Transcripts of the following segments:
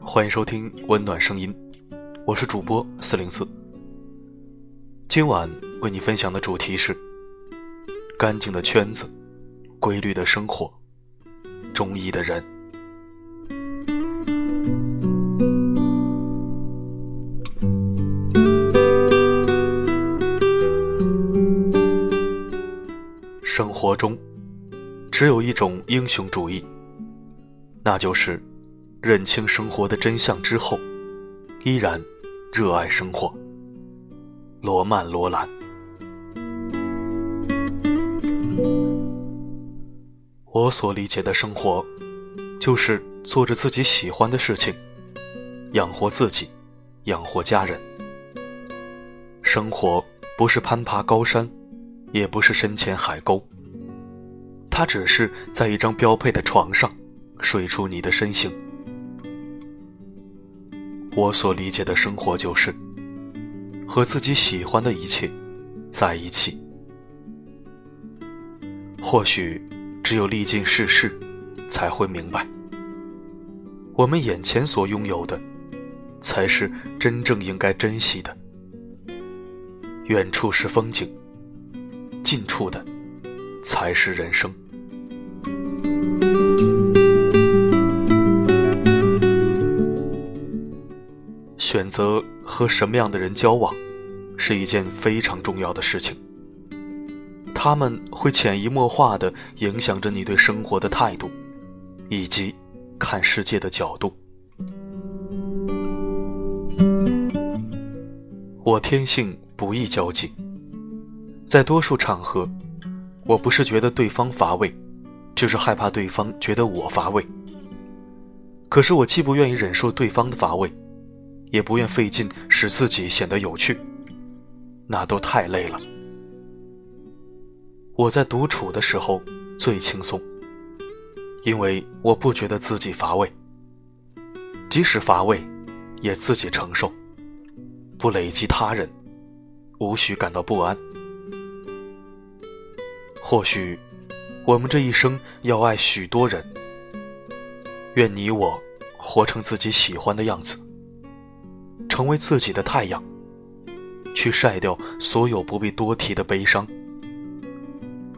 欢迎收听温暖声音，我是主播四零四。今晚为你分享的主题是：干净的圈子，规律的生活，中意的人。生活中，只有一种英雄主义，那就是。认清生活的真相之后，依然热爱生活。罗曼·罗兰。我所理解的生活，就是做着自己喜欢的事情，养活自己，养活家人。生活不是攀爬高山，也不是深潜海沟，它只是在一张标配的床上，睡出你的身形。我所理解的生活，就是和自己喜欢的一切在一起。或许只有历尽世事，才会明白，我们眼前所拥有的，才是真正应该珍惜的。远处是风景，近处的才是人生。选择和什么样的人交往，是一件非常重要的事情。他们会潜移默化的影响着你对生活的态度，以及看世界的角度。我天性不易交际，在多数场合，我不是觉得对方乏味，就是害怕对方觉得我乏味。可是我既不愿意忍受对方的乏味。也不愿费劲使自己显得有趣，那都太累了。我在独处的时候最轻松，因为我不觉得自己乏味。即使乏味，也自己承受，不累积他人，无需感到不安。或许，我们这一生要爱许多人。愿你我活成自己喜欢的样子。成为自己的太阳，去晒掉所有不必多提的悲伤。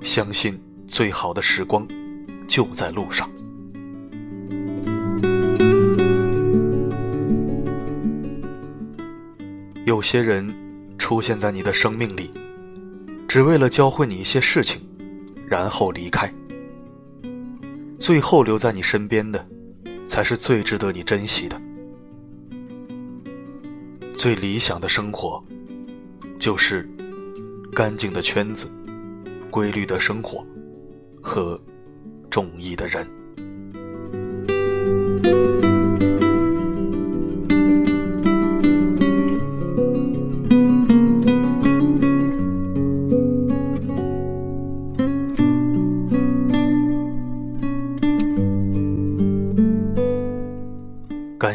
相信最好的时光就在路上。有些人出现在你的生命里，只为了教会你一些事情，然后离开。最后留在你身边的，才是最值得你珍惜的。最理想的生活，就是干净的圈子、规律的生活和中意的人。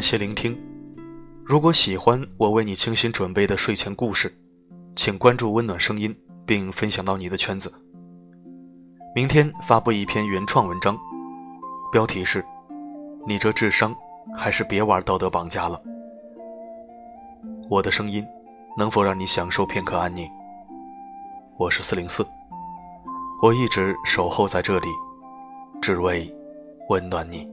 感谢聆听。如果喜欢我为你精心准备的睡前故事，请关注温暖声音，并分享到你的圈子。明天发布一篇原创文章，标题是“你这智商，还是别玩道德绑架了”。我的声音能否让你享受片刻安宁？我是四零四，我一直守候在这里，只为温暖你。